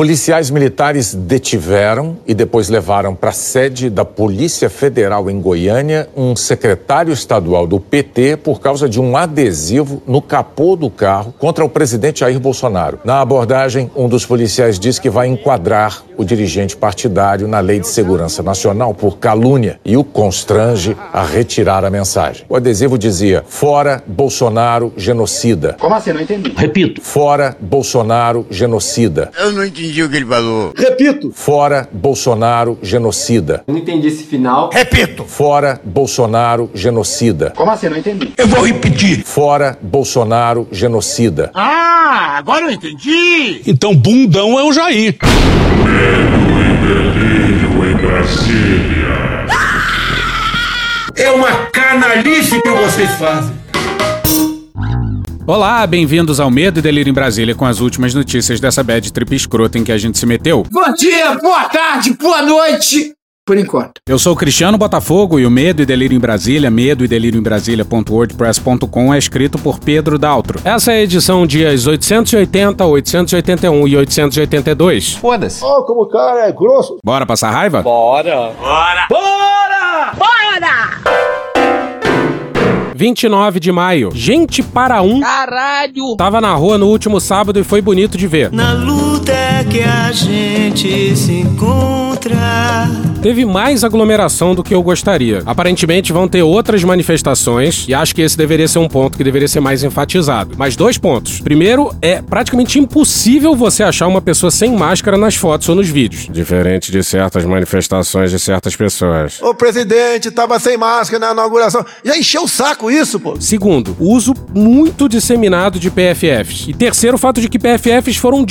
Policiais militares detiveram e depois levaram para a sede da Polícia Federal em Goiânia um secretário estadual do PT por causa de um adesivo no capô do carro contra o presidente Jair Bolsonaro. Na abordagem, um dos policiais diz que vai enquadrar o dirigente partidário na Lei de Segurança Nacional por calúnia e o constrange a retirar a mensagem. O adesivo dizia: Fora Bolsonaro genocida. Como assim? Não entendi. Repito. Fora Bolsonaro genocida. Eu não entendi o que ele falou. Repito. Fora Bolsonaro genocida. Não entendi esse final. Repito. Fora Bolsonaro genocida. Como assim? Não entendi. Eu vou repetir. Fora Bolsonaro genocida. Ah, agora eu entendi. Então bundão é o Jair. Medo e delírio em Brasília. É uma canalice que vocês fazem. Olá, bem-vindos ao Medo e Delírio em Brasília com as últimas notícias dessa bad trip escrota em que a gente se meteu. Bom dia, boa tarde, boa noite. Por enquanto. Eu sou o Cristiano Botafogo e o Medo e Delírio em Brasília, medo e delírio em Brasília.wordpress.com é escrito por Pedro Daltro. Essa é a edição dias 880, 881 e 882. Foda-se. Oh, como o cara é grosso. Bora passar raiva? Bora. Bora. Bora! 29 de maio. Gente para um. Caralho! Tava na rua no último sábado e foi bonito de ver. Na luta é que a gente se encontra. Teve mais aglomeração do que eu gostaria. Aparentemente vão ter outras manifestações e acho que esse deveria ser um ponto que deveria ser mais enfatizado. Mas dois pontos. Primeiro, é praticamente impossível você achar uma pessoa sem máscara nas fotos ou nos vídeos. Diferente de certas manifestações de certas pessoas. O presidente tava sem máscara na inauguração. Já encheu o saco isso, pô. Segundo, uso muito disseminado de PFFs. E terceiro, o fato de que PFFs foram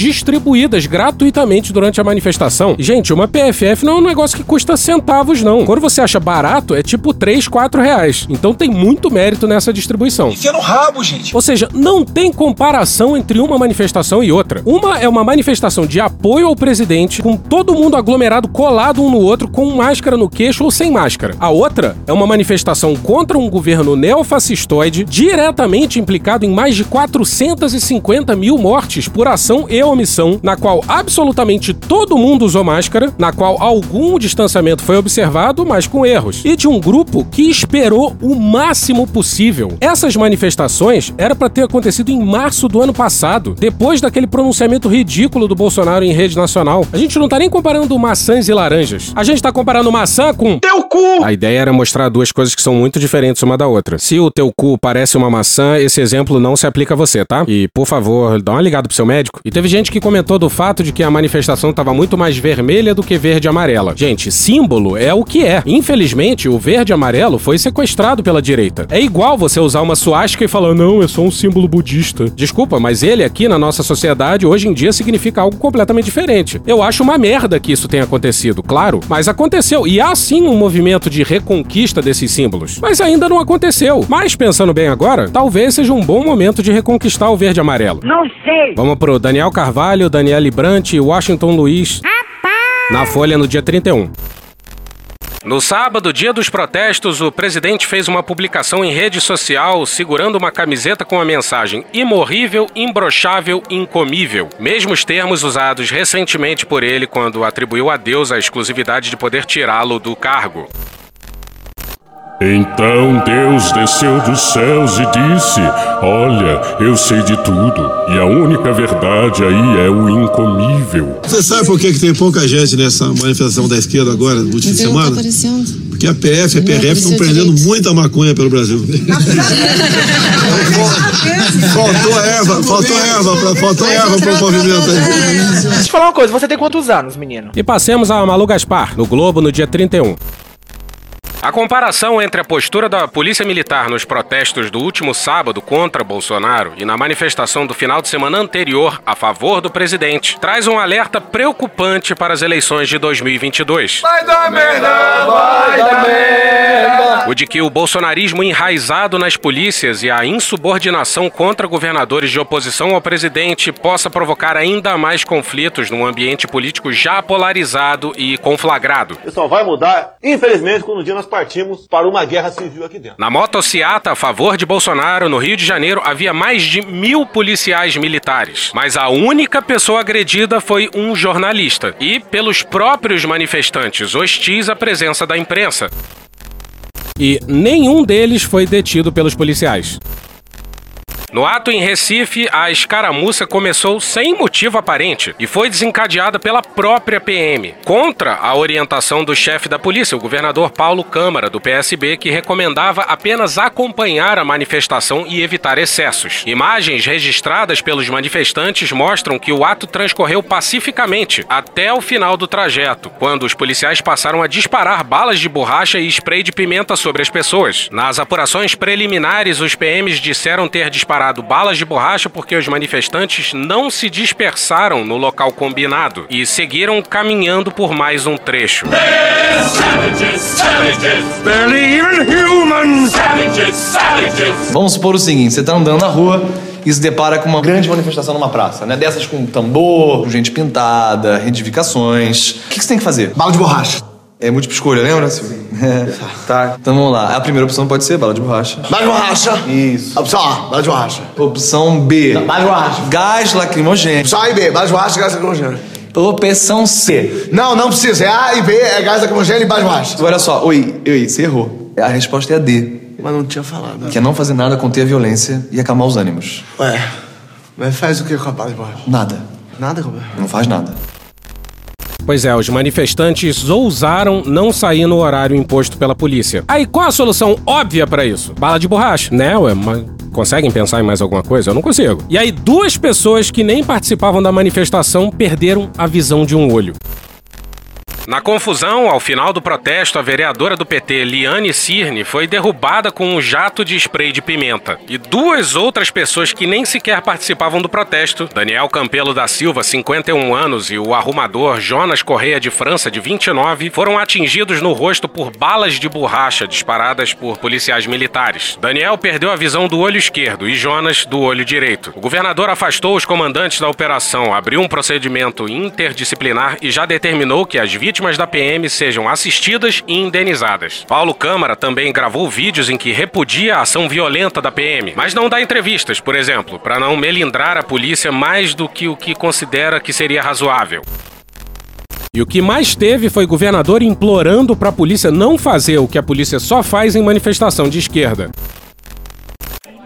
distribuídas gratuitamente durante a manifestação. Gente, uma PFF não é um negócio que custa centavos, não. Quando você acha barato, é tipo 3, 4 reais. Então tem muito mérito nessa distribuição. Enfia no rabo, gente. Ou seja, não tem comparação entre uma manifestação e outra. Uma é uma manifestação de apoio ao presidente, com todo mundo aglomerado, colado um no outro, com máscara no queixo ou sem máscara. A outra é uma manifestação contra um governo neofascistoide, diretamente implicado em mais de 450 mil mortes por ação e omissão, na qual absolutamente todo mundo usou máscara, na qual algum distanciamento foi observado, mas com erros, e de um grupo que esperou o máximo possível. Essas manifestações era para ter acontecido em março do ano passado, depois daquele pronunciamento ridículo do Bolsonaro em rede nacional. A gente não tá nem comparando maçãs e laranjas. A gente tá comparando maçã com teu cu. A ideia era mostrar duas coisas que são muito diferentes uma da outra. Se o teu cu parece uma maçã, esse exemplo não se aplica a você, tá? E, por favor, dá uma ligada pro seu médico. E teve gente que comentou do fato de que a manifestação tava muito mais vermelha do que verde e amarela. Gente, símbolo é o que é. Infelizmente, o verde e amarelo foi sequestrado pela direita. É igual você usar uma suástica e falar, não, é só um símbolo budista. Desculpa, mas ele aqui na nossa sociedade hoje em dia significa algo completamente diferente. Eu acho uma merda que isso tenha acontecido, claro, mas aconteceu. E há sim um movimento de reconquista desses símbolos. Mas ainda não aconteceu. Mas pensando bem agora, talvez seja um bom momento de reconquistar o verde e amarelo. Não sei! Vamos pro Daniel Carvalho, Daniele Brant e Washington Luiz. Na Folha no dia 31. No sábado, dia dos protestos, o presidente fez uma publicação em rede social segurando uma camiseta com a mensagem imorrível, imbrochável, incomível. Mesmos termos usados recentemente por ele quando atribuiu a Deus a exclusividade de poder tirá-lo do cargo. Então Deus desceu dos céus e disse: Olha, eu sei de tudo, e a única verdade aí é o incomível. Você sabe por que, que tem pouca gente nessa manifestação da esquerda agora, no último não tá. Porque a PF e a Não PRF estão prendendo direito. muita maconha pelo Brasil. faltou erva, faltou erva, pra, faltou erva pro movimento aí. Deixa eu te falar uma coisa, você tem quantos anos, menino? E passemos a Malu Gaspar, no Globo, no dia 31. A comparação entre a postura da Polícia Militar nos protestos do último sábado contra Bolsonaro e na manifestação do final de semana anterior a favor do presidente traz um alerta preocupante para as eleições de 2022. Vai dar merda, vai dar merda. O de que o bolsonarismo enraizado nas polícias e a insubordinação contra governadores de oposição ao presidente possa provocar ainda mais conflitos num ambiente político já polarizado e conflagrado. Isso só vai mudar, infelizmente, quando um dia nós partimos para uma guerra civil aqui dentro. Na motociata a favor de Bolsonaro, no Rio de Janeiro, havia mais de mil policiais militares. Mas a única pessoa agredida foi um jornalista. E pelos próprios manifestantes hostis à presença da imprensa. E nenhum deles foi detido pelos policiais. No ato em Recife, a escaramuça começou sem motivo aparente e foi desencadeada pela própria PM, contra a orientação do chefe da polícia, o governador Paulo Câmara, do PSB, que recomendava apenas acompanhar a manifestação e evitar excessos. Imagens registradas pelos manifestantes mostram que o ato transcorreu pacificamente até o final do trajeto, quando os policiais passaram a disparar balas de borracha e spray de pimenta sobre as pessoas. Nas apurações preliminares, os PMs disseram ter disparado balas de borracha porque os manifestantes não se dispersaram no local combinado e seguiram caminhando por mais um trecho. Vamos supor o seguinte: você tá andando na rua e se depara com uma grande manifestação numa praça, né? Dessas com tambor, com gente pintada, retificações. O que, que você tem que fazer? Bala de borracha. É múltipla escolha, lembra, Silvio? É. Tá. Então vamos lá. A primeira opção pode ser bala de borracha. Bala de borracha. Isso. Opção A, bala de borracha. Opção B. Bala de borracha. Gás lacrimogêneo. Opção A e B, bala de borracha e gás lacrimogêneo. Opção C. Não, não precisa. É A e B, é gás lacrimogêneo e bala de borracha. Olha só, oi, oi, você errou. A resposta é a D. Mas não tinha falado. Que é não fazer nada, conter a violência e acalmar os ânimos. Ué, mas faz o que com a bala de borracha? Nada. Nada, como Não faz nada. Pois é, os manifestantes ousaram não sair no horário imposto pela polícia. Aí qual a solução óbvia pra isso? Bala de borracha, né? Ué, mas conseguem pensar em mais alguma coisa? Eu não consigo. E aí duas pessoas que nem participavam da manifestação perderam a visão de um olho. Na confusão, ao final do protesto, a vereadora do PT, Liane Cirne, foi derrubada com um jato de spray de pimenta. E duas outras pessoas que nem sequer participavam do protesto, Daniel Campelo da Silva, 51 anos, e o arrumador Jonas Correia de França, de 29, foram atingidos no rosto por balas de borracha disparadas por policiais militares. Daniel perdeu a visão do olho esquerdo e Jonas do olho direito. O governador afastou os comandantes da operação, abriu um procedimento interdisciplinar e já determinou que as vítimas da PM sejam assistidas e indenizadas. Paulo Câmara também gravou vídeos em que repudia a ação violenta da PM, mas não dá entrevistas, por exemplo, para não melindrar a polícia mais do que o que considera que seria razoável. E o que mais teve foi governador implorando para a polícia não fazer o que a polícia só faz em manifestação de esquerda.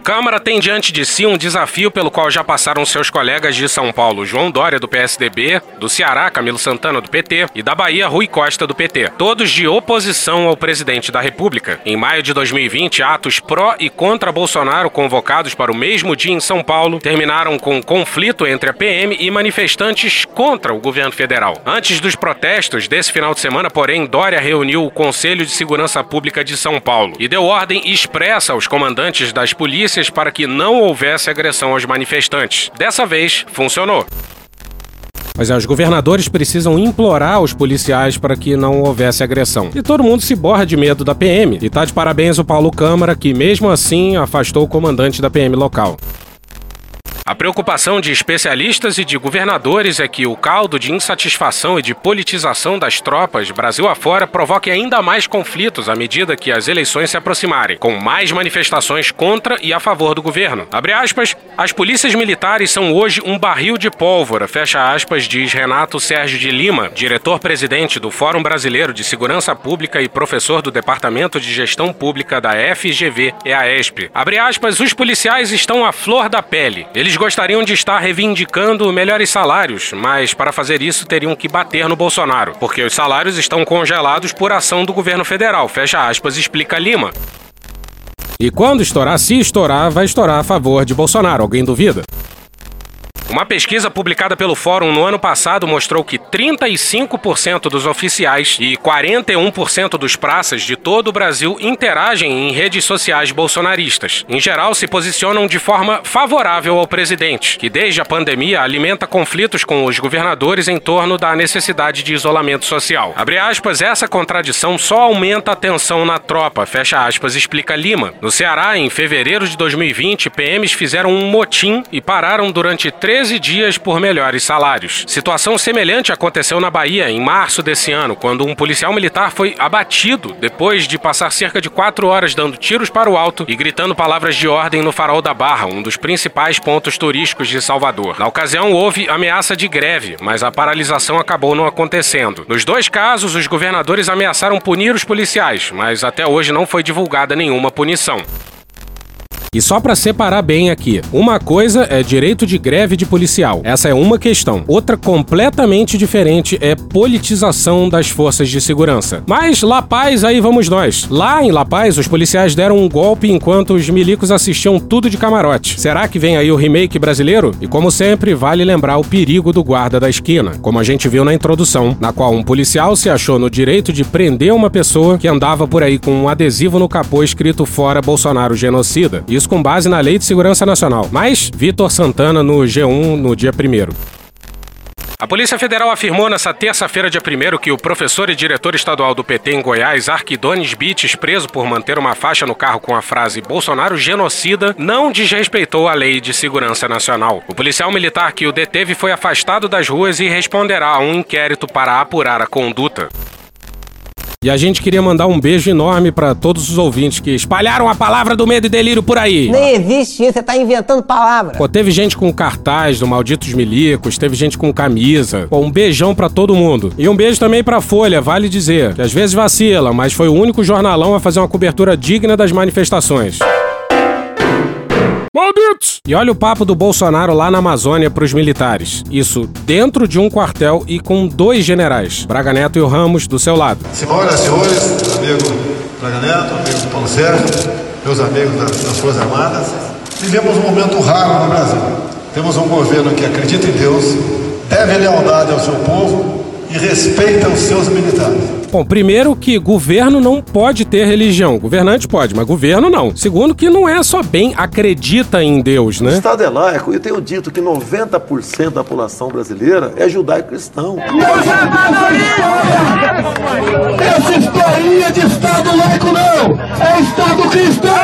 Câmara tem diante de si um desafio pelo qual já passaram seus colegas de São Paulo, João Dória, do PSDB, do Ceará, Camilo Santana, do PT, e da Bahia, Rui Costa, do PT. Todos de oposição ao presidente da República. Em maio de 2020, atos pró e contra Bolsonaro, convocados para o mesmo dia em São Paulo, terminaram com conflito entre a PM e manifestantes contra o governo federal. Antes dos protestos desse final de semana, porém, Dória reuniu o Conselho de Segurança Pública de São Paulo e deu ordem expressa aos comandantes das polícias para que não houvesse agressão aos manifestantes. Dessa vez, funcionou. Mas é, os governadores precisam implorar aos policiais para que não houvesse agressão. E todo mundo se borra de medo da PM. E tá de parabéns o Paulo Câmara, que mesmo assim afastou o comandante da PM local. A preocupação de especialistas e de governadores é que o caldo de insatisfação e de politização das tropas Brasil afora provoque ainda mais conflitos à medida que as eleições se aproximarem, com mais manifestações contra e a favor do governo. Abre aspas, as polícias militares são hoje um barril de pólvora, fecha aspas, diz Renato Sérgio de Lima, diretor-presidente do Fórum Brasileiro de Segurança Pública e professor do Departamento de Gestão Pública da FGV EASP. Abre aspas, os policiais estão à flor da pele. Eles gostariam de estar reivindicando melhores salários, mas para fazer isso teriam que bater no Bolsonaro, porque os salários estão congelados por ação do governo federal. Fecha aspas, explica Lima. E quando estourar, se estourar, vai estourar a favor de Bolsonaro. Alguém duvida? Uma pesquisa publicada pelo Fórum no ano passado mostrou que 35% dos oficiais e 41% dos praças de todo o Brasil interagem em redes sociais bolsonaristas. Em geral, se posicionam de forma favorável ao presidente, que desde a pandemia alimenta conflitos com os governadores em torno da necessidade de isolamento social. Abre aspas, essa contradição só aumenta a tensão na tropa, fecha aspas, explica Lima. No Ceará, em fevereiro de 2020, PMs fizeram um motim e pararam durante 13 13 dias por melhores salários. Situação semelhante aconteceu na Bahia em março desse ano, quando um policial militar foi abatido depois de passar cerca de quatro horas dando tiros para o alto e gritando palavras de ordem no farol da Barra, um dos principais pontos turísticos de Salvador. Na ocasião, houve ameaça de greve, mas a paralisação acabou não acontecendo. Nos dois casos, os governadores ameaçaram punir os policiais, mas até hoje não foi divulgada nenhuma punição. E só para separar bem aqui, uma coisa é direito de greve de policial. Essa é uma questão. Outra completamente diferente é politização das forças de segurança. Mas La Paz, aí vamos nós. Lá em La Paz, os policiais deram um golpe enquanto os milicos assistiam tudo de camarote. Será que vem aí o remake brasileiro? E como sempre, vale lembrar o perigo do guarda da esquina, como a gente viu na introdução, na qual um policial se achou no direito de prender uma pessoa que andava por aí com um adesivo no capô escrito fora Bolsonaro genocida. Isso isso com base na Lei de Segurança Nacional. Mas Vitor Santana no G1 no dia 1 a Polícia Federal afirmou nesta terça-feira, dia 1 que o professor e diretor estadual do PT em Goiás, Arquidones Bites, preso por manter uma faixa no carro com a frase Bolsonaro genocida, não desrespeitou a lei de segurança nacional. O policial militar que o deteve foi afastado das ruas e responderá a um inquérito para apurar a conduta. E a gente queria mandar um beijo enorme para todos os ouvintes que espalharam a palavra do medo e delírio por aí. Nem existe isso, você tá inventando palavra. Pô, teve gente com cartaz do Malditos Milicos, teve gente com camisa. Pô, um beijão para todo mundo. E um beijo também pra Folha, vale dizer, que às vezes vacila, mas foi o único jornalão a fazer uma cobertura digna das manifestações. Malditos! E olha o papo do Bolsonaro lá na Amazônia para os militares. Isso dentro de um quartel e com dois generais, Braga Neto e o Ramos, do seu lado. Senhoras e senhores, amigo Braga Neto, amigo Paulo Sérgio, meus amigos das Forças Armadas, vivemos um momento raro no Brasil. Temos um governo que acredita em Deus, deve lealdade ao seu povo e respeita os seus militares. Bom, primeiro que governo não pode ter religião. Governante pode, mas governo não. Segundo que não é só bem acredita em Deus, né? O Estado é laico e eu tenho dito que 90% da população brasileira é judaico-cristão. Essa historinha de Estado laico não! É Estado cristão!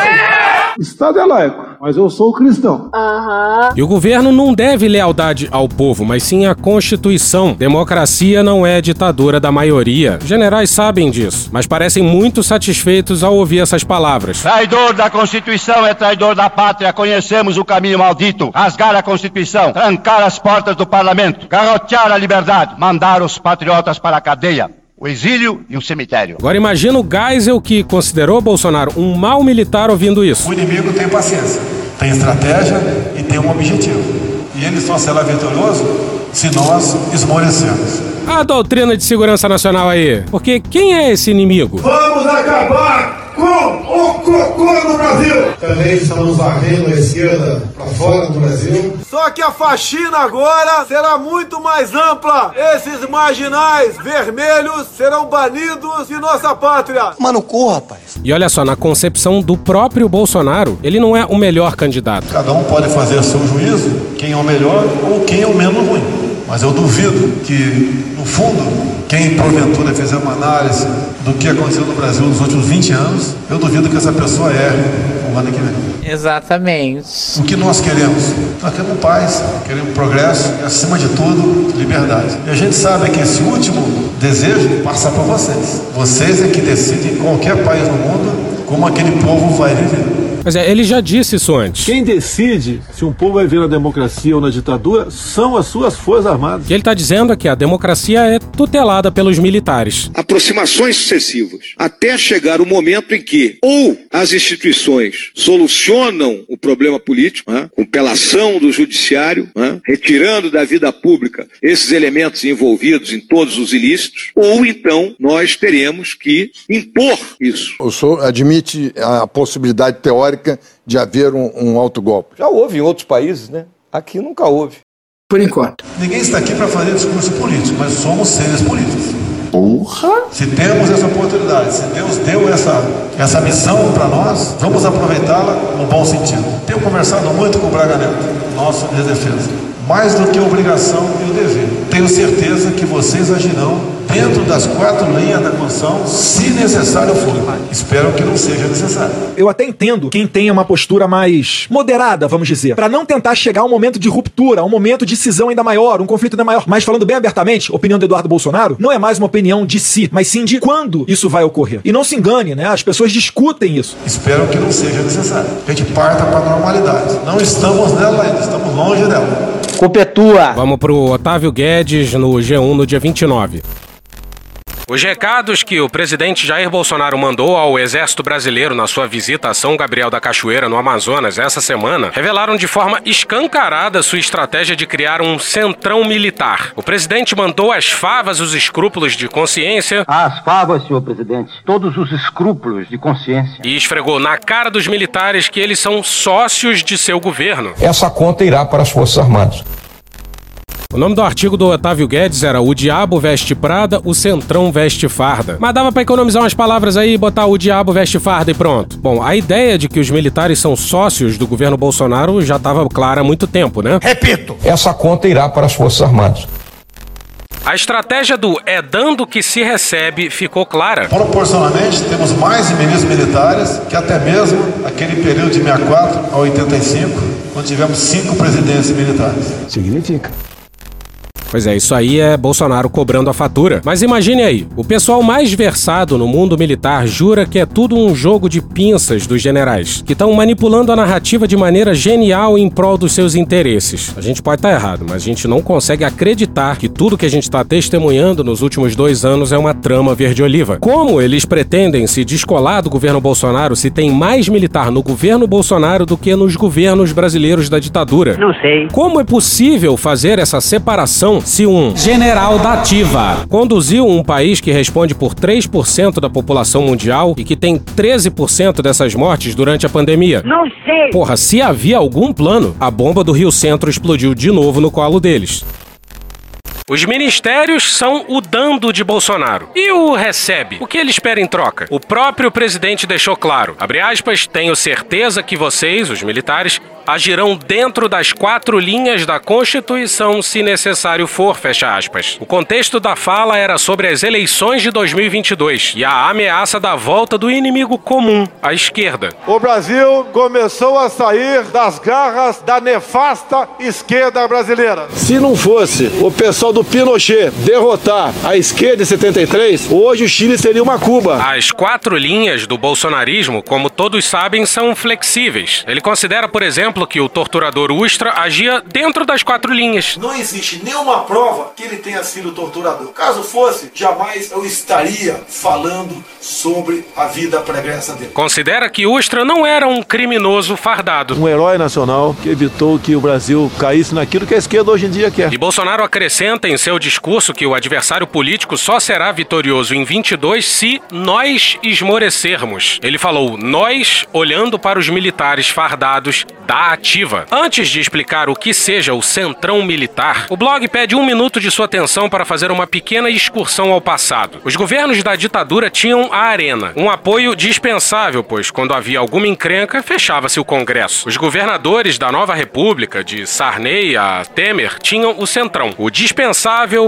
Estado é laico, mas eu sou cristão. Uhum. E o governo não deve lealdade ao povo, mas sim à Constituição. Democracia não é ditadura da maioria. Generais sabem disso, mas parecem muito satisfeitos ao ouvir essas palavras. Traidor da Constituição é traidor da pátria. Conhecemos o caminho maldito. Rasgar a Constituição, trancar as portas do parlamento, garrotear a liberdade, mandar os patriotas para a cadeia o exílio e o cemitério. Agora imagina o Geisel que considerou Bolsonaro um mau militar ouvindo isso. O inimigo tem paciência, tem estratégia e tem um objetivo. E ele só será vitorioso se nós esmorecemos. A doutrina de segurança nacional aí. Porque quem é esse inimigo? Vamos acabar o cocô no Brasil. Também estamos varrendo a esquerda para fora do Brasil. Só que a faxina agora será muito mais ampla. Esses marginais vermelhos serão banidos de nossa pátria. Mano, corra, rapaz. E olha só, na concepção do próprio Bolsonaro, ele não é o melhor candidato. Cada um pode fazer seu juízo, quem é o melhor ou quem é o menos ruim. Mas eu duvido que, no fundo, quem porventura fizer uma análise do que aconteceu no Brasil nos últimos 20 anos, eu duvido que essa pessoa erre o ano que vem. Exatamente. O que nós queremos? Nós queremos paz, queremos progresso e, acima de tudo, liberdade. E a gente sabe que esse último desejo passa por vocês. Vocês é que decidem em qualquer país no mundo como aquele povo vai viver. Mas é, ele já disse isso antes. Quem decide se um povo vai viver na democracia ou na ditadura são as suas forças armadas. O que ele está dizendo é que a democracia é tutelada pelos militares. Aproximações sucessivas, até chegar o momento em que ou as instituições solucionam o problema político, né, com pela ação do judiciário, né, retirando da vida pública esses elementos envolvidos em todos os ilícitos, ou então nós teremos que impor isso. O senhor admite a possibilidade teórica teórica de haver um, um autogolpe. Já houve em outros países, né? Aqui nunca houve. Por enquanto. Ninguém está aqui para fazer discurso político, mas somos seres políticos. Porra! Se temos essa oportunidade, se Deus deu essa, essa missão para nós, vamos aproveitá-la no bom sentido. Tenho conversado muito com o Braga Neto, nosso de defesa. Mais do que obrigação, seu dever. Tenho certeza que vocês agirão dentro das quatro linhas da Constituição, se necessário for. Espero que não seja necessário. Eu até entendo quem tenha uma postura mais moderada, vamos dizer, para não tentar chegar a um momento de ruptura, a um momento de cisão ainda maior, um conflito ainda maior. Mas falando bem abertamente, a opinião do Eduardo Bolsonaro não é mais uma opinião de si, mas sim de quando isso vai ocorrer. E não se engane, né? As pessoas discutem isso. Espero que não seja necessário. Que a gente parta para a normalidade. Não estamos nela ainda, estamos longe dela. Culpa é tua. Vamos pro Otávio Guedes no G1 no dia 29. Os recados que o presidente Jair Bolsonaro mandou ao Exército Brasileiro na sua visita a São Gabriel da Cachoeira, no Amazonas, essa semana, revelaram de forma escancarada sua estratégia de criar um centrão militar. O presidente mandou às favas os escrúpulos de consciência. Às favas, senhor presidente, todos os escrúpulos de consciência. E esfregou na cara dos militares que eles são sócios de seu governo. Essa conta irá para as Forças Armadas. O nome do artigo do Otávio Guedes era O Diabo Veste Prada, o Centrão Veste Farda. Mas dava para economizar umas palavras aí e botar o Diabo Veste Farda e pronto. Bom, a ideia de que os militares são sócios do governo Bolsonaro já estava clara há muito tempo, né? Repito! Essa conta irá para as Forças Armadas. A estratégia do é dando que se recebe ficou clara. Proporcionalmente, temos mais ministros militares que até mesmo aquele período de 64 a 85, quando tivemos cinco presidentes militares. Significa. Pois é, isso aí é Bolsonaro cobrando a fatura. Mas imagine aí, o pessoal mais versado no mundo militar jura que é tudo um jogo de pinças dos generais, que estão manipulando a narrativa de maneira genial em prol dos seus interesses. A gente pode estar errado, mas a gente não consegue acreditar que tudo que a gente está testemunhando nos últimos dois anos é uma trama verde-oliva. Como eles pretendem se descolar do governo Bolsonaro se tem mais militar no governo Bolsonaro do que nos governos brasileiros da ditadura? Não sei. Como é possível fazer essa separação se um general da ativa conduziu um país que responde por 3% da população mundial e que tem 13% dessas mortes durante a pandemia? Não sei. Porra, se havia algum plano, a bomba do Rio Centro explodiu de novo no colo deles. Os ministérios são o dando de Bolsonaro. E o recebe? O que ele espera em troca? O próprio presidente deixou claro, abre aspas, tenho certeza que vocês, os militares, agirão dentro das quatro linhas da Constituição se necessário for, fecha aspas. O contexto da fala era sobre as eleições de 2022 e a ameaça da volta do inimigo comum, a esquerda. O Brasil começou a sair das garras da nefasta esquerda brasileira. Se não fosse o pessoal do Pinochet derrotar a esquerda em 73, hoje o Chile seria uma Cuba. As quatro linhas do bolsonarismo, como todos sabem, são flexíveis. Ele considera, por exemplo, que o torturador Ustra agia dentro das quatro linhas. Não existe nenhuma prova que ele tenha sido torturador. Caso fosse, jamais eu estaria falando sobre a vida pregressa dele. Considera que Ustra não era um criminoso fardado. Um herói nacional que evitou que o Brasil caísse naquilo que a esquerda hoje em dia quer. E Bolsonaro acrescenta em seu discurso que o adversário político só será vitorioso em 22 se nós esmorecermos. Ele falou nós olhando para os militares fardados da ativa. Antes de explicar o que seja o centrão militar, o blog pede um minuto de sua atenção para fazer uma pequena excursão ao passado. Os governos da ditadura tinham a arena, um apoio dispensável, pois quando havia alguma encrenca, fechava-se o Congresso. Os governadores da nova república, de Sarney a Temer, tinham o centrão. O dispensável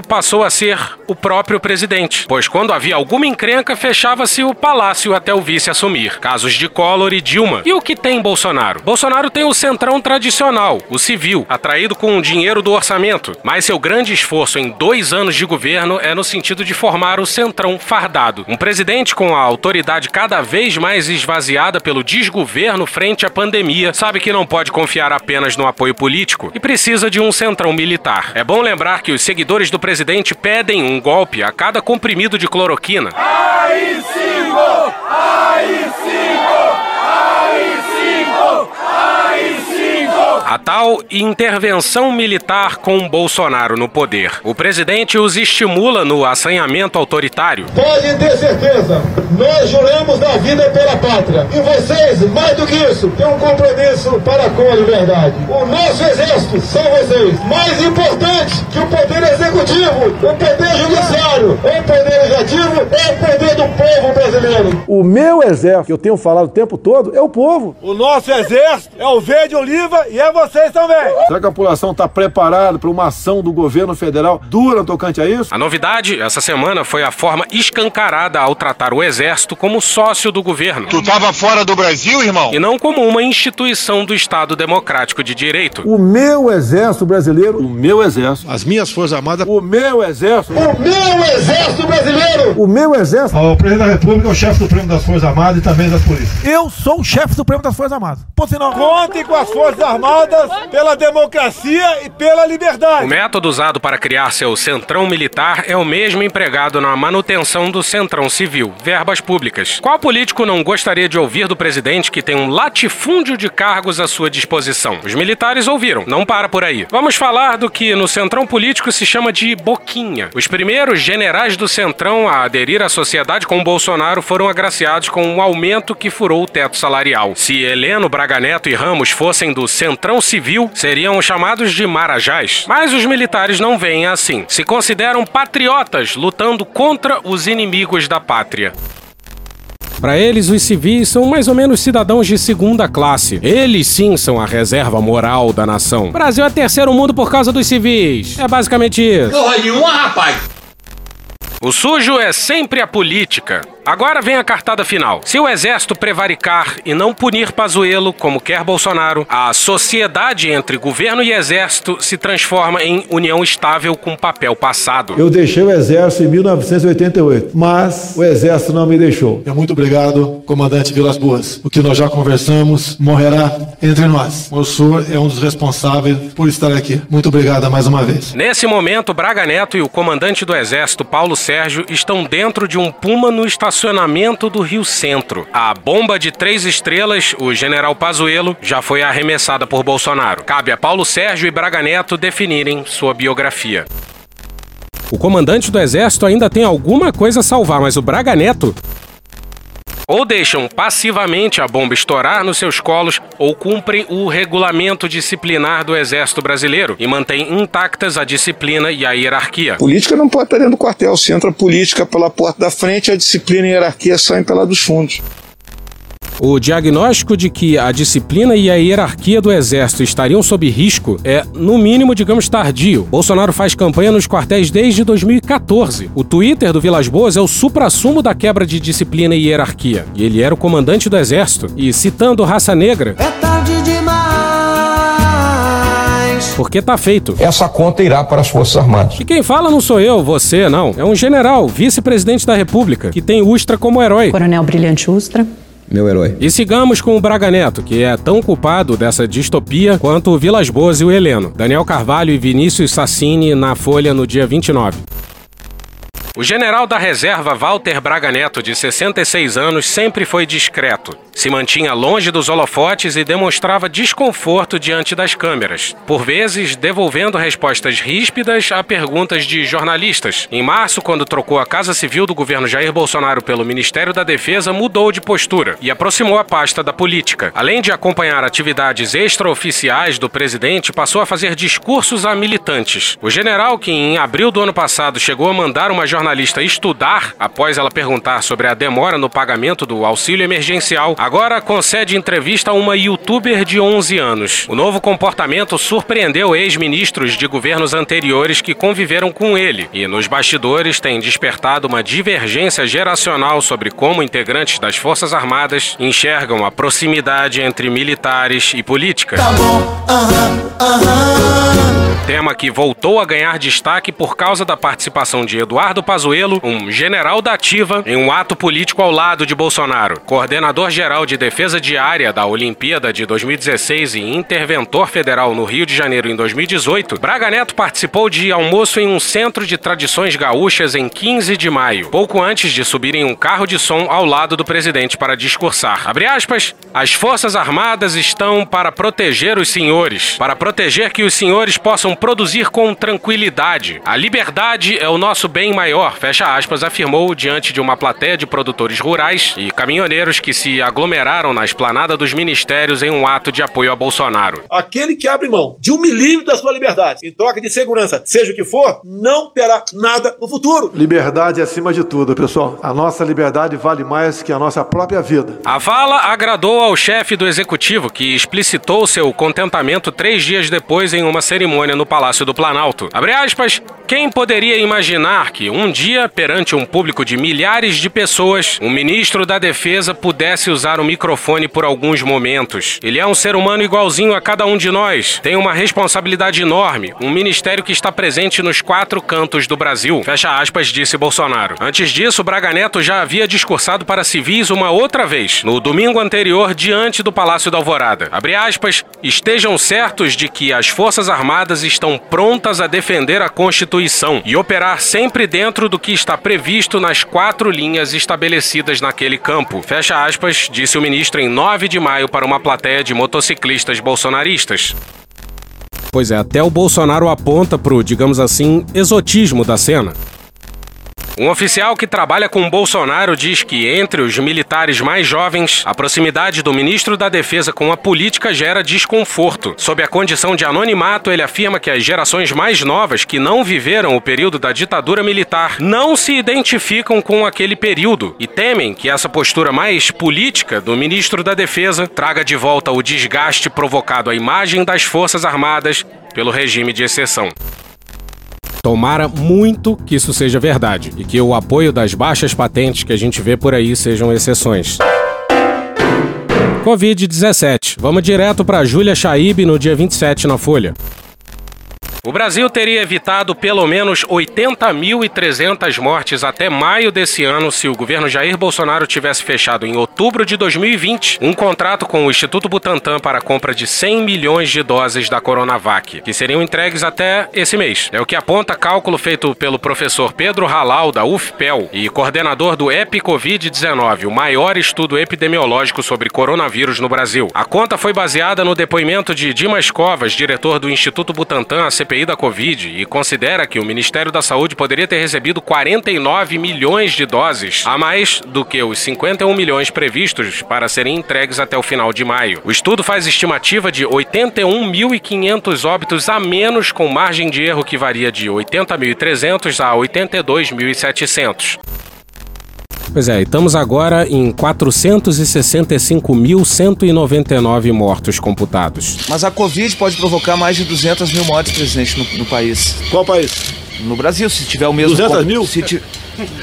passou a ser o próprio presidente, pois quando havia alguma encrenca, fechava-se o palácio até o vice assumir. Casos de Collor e Dilma. E o que tem Bolsonaro? Bolsonaro tem o centrão tradicional, o civil, atraído com o dinheiro do orçamento. Mas seu grande esforço em dois anos de governo é no sentido de formar o centrão fardado. Um presidente com a autoridade cada vez mais esvaziada pelo desgoverno frente à pandemia, sabe que não pode confiar apenas no apoio político e precisa de um centrão militar. É bom lembrar que os seguidores do presidente pedem um golpe a cada comprimido de cloroquina. AI-5! A tal intervenção militar com Bolsonaro no poder. O presidente os estimula no assanhamento autoritário. Pode ter certeza, nós juramos da vida pela pátria. E vocês, mais do que isso, têm um compromisso para com a liberdade. O nosso exército são vocês. Mais importante que o poder executivo, o poder judiciário, o poder legislativo é o poder do povo brasileiro. O meu exército, que eu tenho falado o tempo todo, é o povo. O nosso exército é o verde oliva e é vocês também. Será que a população está preparada para uma ação do governo federal dura tocante a isso? A novidade essa semana foi a forma escancarada ao tratar o Exército como sócio do governo. Tu tava fora do Brasil, irmão? E não como uma instituição do Estado Democrático de Direito. O meu exército brasileiro, o meu exército, As minhas Forças Armadas. o meu exército, O meu exército brasileiro. o meu exército. O presidente da República é o chefe supremo das Forças Armadas e também das polícias. Eu sou o chefe supremo das Forças Armadas. Ponto final. Contem com as Forças Armadas pela democracia e pela O liberdade. método usado para criar seu centrão militar é o mesmo empregado na manutenção do centrão civil, verbas públicas. Qual político não gostaria de ouvir do presidente que tem um latifúndio de cargos à sua disposição? Os militares ouviram, não para por aí. Vamos falar do que no centrão político se chama de boquinha. Os primeiros generais do centrão a aderir à sociedade com Bolsonaro foram agraciados com um aumento que furou o teto salarial. Se Heleno, Braga Neto e Ramos fossem do centrão civil, seriam chamados de marajás. Mas os militares não veem assim. Se consideram patriotas lutando contra os inimigos da pátria. Para eles, os civis são mais ou menos cidadãos de segunda classe. Eles sim são a reserva moral da nação. O Brasil é terceiro mundo por causa dos civis. É basicamente isso. Porra nenhuma, rapaz. O sujo é sempre a política. Agora vem a cartada final. Se o exército prevaricar e não punir Pazuello, como quer Bolsonaro, a sociedade entre governo e exército se transforma em união estável com papel passado. Eu deixei o exército em 1988, mas o exército não me deixou. Meu muito obrigado, comandante Vilas Boas. O que nós já conversamos morrerá entre nós. O senhor é um dos responsáveis por estar aqui. Muito obrigado mais uma vez. Nesse momento, Braga Neto e o comandante do exército, Paulo Sérgio, estão dentro de um Puma no estacionamento do Rio Centro. A bomba de três estrelas, o general Pazuello, já foi arremessada por Bolsonaro. Cabe a Paulo Sérgio e Braga Neto definirem sua biografia. O comandante do exército ainda tem alguma coisa a salvar, mas o Braga Neto ou deixam passivamente a bomba estourar nos seus colos ou cumprem o regulamento disciplinar do Exército Brasileiro e mantêm intactas a disciplina e a hierarquia. Política não pode estar dentro do quartel. Se entra política pela porta da frente, a disciplina e a hierarquia saem pela dos fundos. O diagnóstico de que a disciplina e a hierarquia do exército estariam sob risco é, no mínimo, digamos, tardio. Bolsonaro faz campanha nos quartéis desde 2014. O Twitter do Vilas Boas é o suprassumo da quebra de disciplina e hierarquia. E ele era o comandante do exército. E, citando Raça Negra, É tarde demais. porque tá feito. Essa conta irá para as Forças Armadas. E quem fala não sou eu, você, não. É um general, vice-presidente da República, que tem Ustra como herói. Coronel Brilhante Ustra. Meu herói. E sigamos com o Braga Neto, que é tão culpado dessa distopia quanto o Vilas Boas e o Heleno. Daniel Carvalho e Vinícius Sassini na Folha no dia 29. O general da reserva Walter Braga Neto, de 66 anos, sempre foi discreto. Se mantinha longe dos holofotes e demonstrava desconforto diante das câmeras, por vezes devolvendo respostas ríspidas a perguntas de jornalistas. Em março, quando trocou a Casa Civil do governo Jair Bolsonaro pelo Ministério da Defesa, mudou de postura e aproximou a pasta da política. Além de acompanhar atividades extraoficiais do presidente, passou a fazer discursos a militantes. O general, que em abril do ano passado chegou a mandar uma jornalista estudar após ela perguntar sobre a demora no pagamento do auxílio emergencial, agora concede entrevista a uma youtuber de 11 anos. O novo comportamento surpreendeu ex-ministros de governos anteriores que conviveram com ele e, nos bastidores, tem despertado uma divergência geracional sobre como integrantes das Forças Armadas enxergam a proximidade entre militares e política. Tema que voltou a ganhar destaque por causa da participação de Eduardo Pazuello, um general da ativa, em um ato político ao lado de Bolsonaro. Coordenador-geral de defesa diária da Olimpíada de 2016 e interventor federal no Rio de Janeiro em 2018, Braga Neto participou de almoço em um centro de tradições gaúchas em 15 de maio, pouco antes de subir em um carro de som ao lado do presidente para discursar. Abre aspas, as Forças Armadas estão para proteger os senhores, para proteger que os senhores possam produzir com tranquilidade. A liberdade é o nosso bem maior, fecha aspas, afirmou diante de uma plateia de produtores rurais e caminhoneiros que se aglomeraram na esplanada dos ministérios em um ato de apoio a Bolsonaro. Aquele que abre mão de um milímetro da sua liberdade em troca de segurança, seja o que for, não terá nada no futuro. Liberdade acima de tudo, pessoal. A nossa liberdade vale mais que a nossa própria vida. A fala agradou ao chefe do executivo, que explicitou seu contentamento três dias depois em uma cerimônia no Palácio do Planalto. Abre aspas, quem poderia imaginar que um dia, perante um público de milhares de pessoas, um ministro da Defesa pudesse usar o microfone por alguns momentos? Ele é um ser humano igualzinho a cada um de nós, tem uma responsabilidade enorme, um ministério que está presente nos quatro cantos do Brasil. Fecha aspas, disse Bolsonaro. Antes disso, Braga Neto já havia discursado para civis uma outra vez, no domingo anterior, diante do Palácio da Alvorada. Abre aspas, estejam certos de que as Forças Armadas estão prontas a defender a Constituição e operar sempre dentro do que está previsto nas quatro linhas estabelecidas naquele campo. Fecha aspas, disse o ministro em 9 de maio para uma plateia de motociclistas bolsonaristas. Pois é, até o Bolsonaro aponta pro, digamos assim, exotismo da cena. Um oficial que trabalha com Bolsonaro diz que, entre os militares mais jovens, a proximidade do ministro da Defesa com a política gera desconforto. Sob a condição de anonimato, ele afirma que as gerações mais novas, que não viveram o período da ditadura militar, não se identificam com aquele período e temem que essa postura mais política do ministro da Defesa traga de volta o desgaste provocado à imagem das Forças Armadas pelo regime de exceção. Tomara muito que isso seja verdade e que o apoio das baixas patentes que a gente vê por aí sejam exceções. Covid-17. Vamos direto para Júlia Chaib no dia 27 na Folha. O Brasil teria evitado pelo menos 80.300 mortes até maio desse ano se o governo Jair Bolsonaro tivesse fechado em outubro de 2020 um contrato com o Instituto Butantan para a compra de 100 milhões de doses da Coronavac, que seriam entregues até esse mês. É o que aponta cálculo feito pelo professor Pedro Halal, da UFPEL, e coordenador do EpiCovid-19, o maior estudo epidemiológico sobre coronavírus no Brasil. A conta foi baseada no depoimento de Dimas Covas, diretor do Instituto Butantan, a da Covid e considera que o Ministério da Saúde poderia ter recebido 49 milhões de doses, a mais do que os 51 milhões previstos para serem entregues até o final de maio. O estudo faz estimativa de 81.500 óbitos a menos, com margem de erro que varia de 80.300 a 82.700. Pois é, estamos agora em 465.199 mortos computados. Mas a Covid pode provocar mais de 200 mil mortes, presidente, no, no país. Qual país? No Brasil, se tiver o mesmo... 200 mil? Se ti...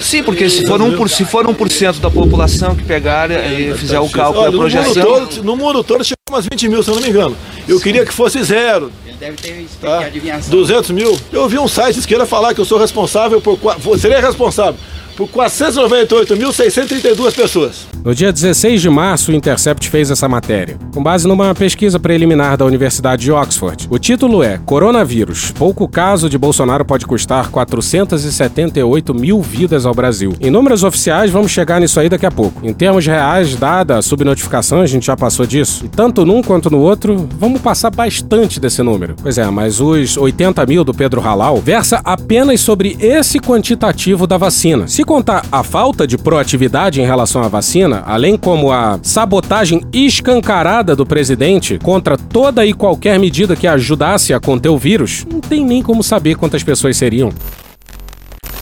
Sim, porque se for, 1%, se for 1% da população que pegar e fizer o cálculo, Olha, a projeção... No mundo, todo, no mundo todo chegou umas 20 mil, se eu não me engano. Eu queria que fosse zero. Deve ter Tá? 200 mil. Eu vi um site de esquerda falar que eu sou responsável por. Seria responsável por 498.632 pessoas. No dia 16 de março, o Intercept fez essa matéria, com base numa pesquisa preliminar da Universidade de Oxford. O título é Coronavírus. Pouco caso de Bolsonaro pode custar 478 mil vidas ao Brasil. Em números oficiais, vamos chegar nisso aí daqui a pouco. Em termos reais, dada a subnotificação, a gente já passou disso. E tanto num quanto no outro, vamos passar bastante desse número. Pois é, mas os 80 mil do Pedro Halal versa apenas sobre esse quantitativo da vacina. Se contar a falta de proatividade em relação à vacina, além como a sabotagem escancarada do presidente contra toda e qualquer medida que ajudasse a conter o vírus, não tem nem como saber quantas pessoas seriam.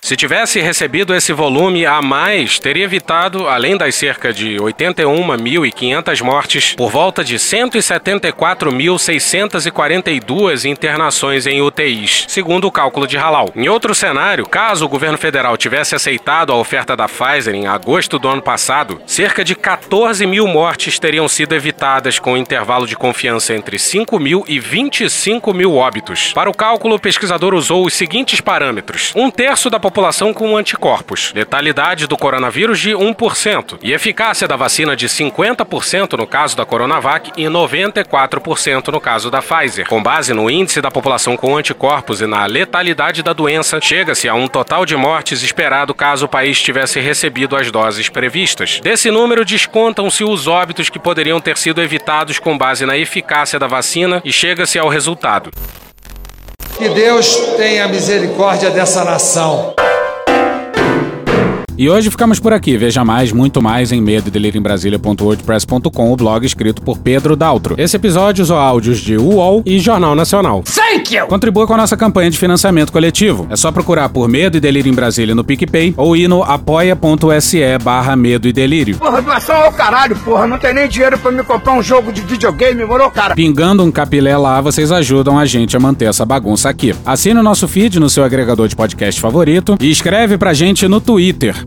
Se tivesse recebido esse volume a mais, teria evitado, além das cerca de 81.500 mortes, por volta de 174.642 internações em UTIs, segundo o cálculo de Halal. Em outro cenário, caso o governo federal tivesse aceitado a oferta da Pfizer em agosto do ano passado, cerca de 14 mil mortes teriam sido evitadas com um intervalo de confiança entre 5 mil e 25 mil óbitos. Para o cálculo, o pesquisador usou os seguintes parâmetros: um terço da população com anticorpos, letalidade do coronavírus de 1% e eficácia da vacina de 50% no caso da Coronavac e 94% no caso da Pfizer. Com base no índice da população com anticorpos e na letalidade da doença, chega-se a um total de mortes esperado caso o país tivesse recebido as doses previstas. Desse número, descontam-se os óbitos que poderiam ter sido evitados com base na eficácia da vacina e chega-se ao resultado. Que Deus tenha misericórdia dessa nação. E hoje ficamos por aqui. Veja mais, muito mais em medo em Brasília.wordpress.com, o blog escrito por Pedro Daltro. Esse episódio usou áudios de UOL e Jornal Nacional. Thank you! Contribua com a nossa campanha de financiamento coletivo. É só procurar por Medo e Delírio em Brasília no PicPay ou ir no apoia.se barra Medo e Delírio. Porra, doação ao caralho, porra. Não tem nem dinheiro pra me comprar um jogo de videogame, morou, cara? Pingando um capilé lá, vocês ajudam a gente a manter essa bagunça aqui. Assine o nosso feed no seu agregador de podcast favorito e escreve pra gente no Twitter.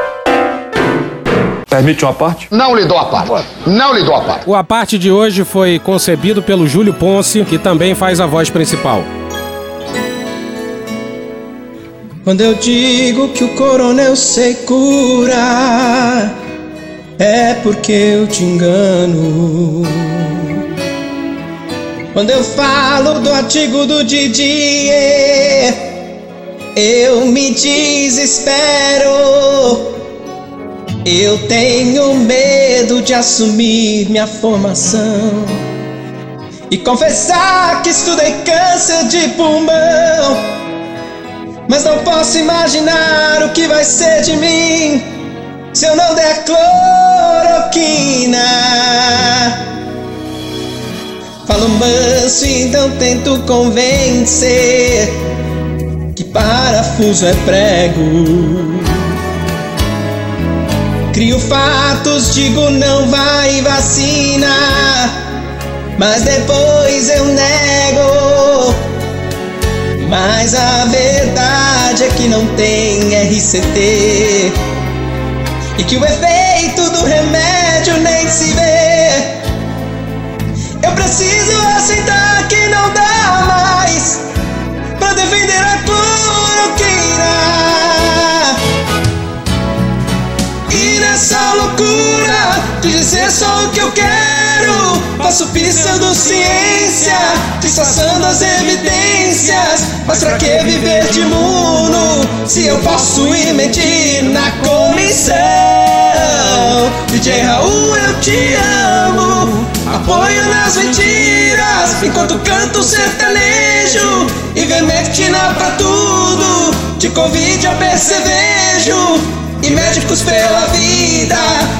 Permite uma parte? Não lhe dou a parte. Não lhe dou a parte. O A Parte de hoje foi concebido pelo Júlio Ponce, que também faz a voz principal. Quando eu digo que o coronel sei curar, é porque eu te engano. Quando eu falo do artigo do Didier, eu me desespero. Eu tenho medo de assumir minha formação e confessar que estudei câncer de pulmão. Mas não posso imaginar o que vai ser de mim se eu não der cloroquina. Falo manso, então tento convencer que parafuso é prego. Crio fatos, digo não vai vacina, mas depois eu nego. Mas a verdade é que não tem RCT e que o efeito do remédio nem se vê. Eu preciso aceitar que não dá mais dizer só o que eu quero, faço pseudociência, disfarçando as evidências. Mas pra que viver de imuno se eu posso ir mentir na comissão? DJ Raul, eu te amo. Apoio nas mentiras enquanto canto sertanejo e vermectina pra tudo. De Covid eu percevejo. E médicos pela vida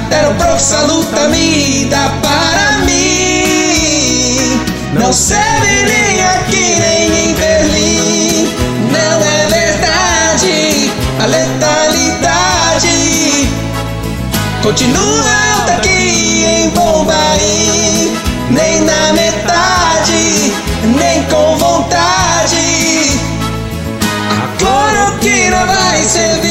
deram proxalutamida para mim. Não serve nem aqui nem em Berlim. Não é verdade a letalidade. Continua alta aqui em Bombaim. Nem na metade, nem com vontade. A cloroquina vai servir.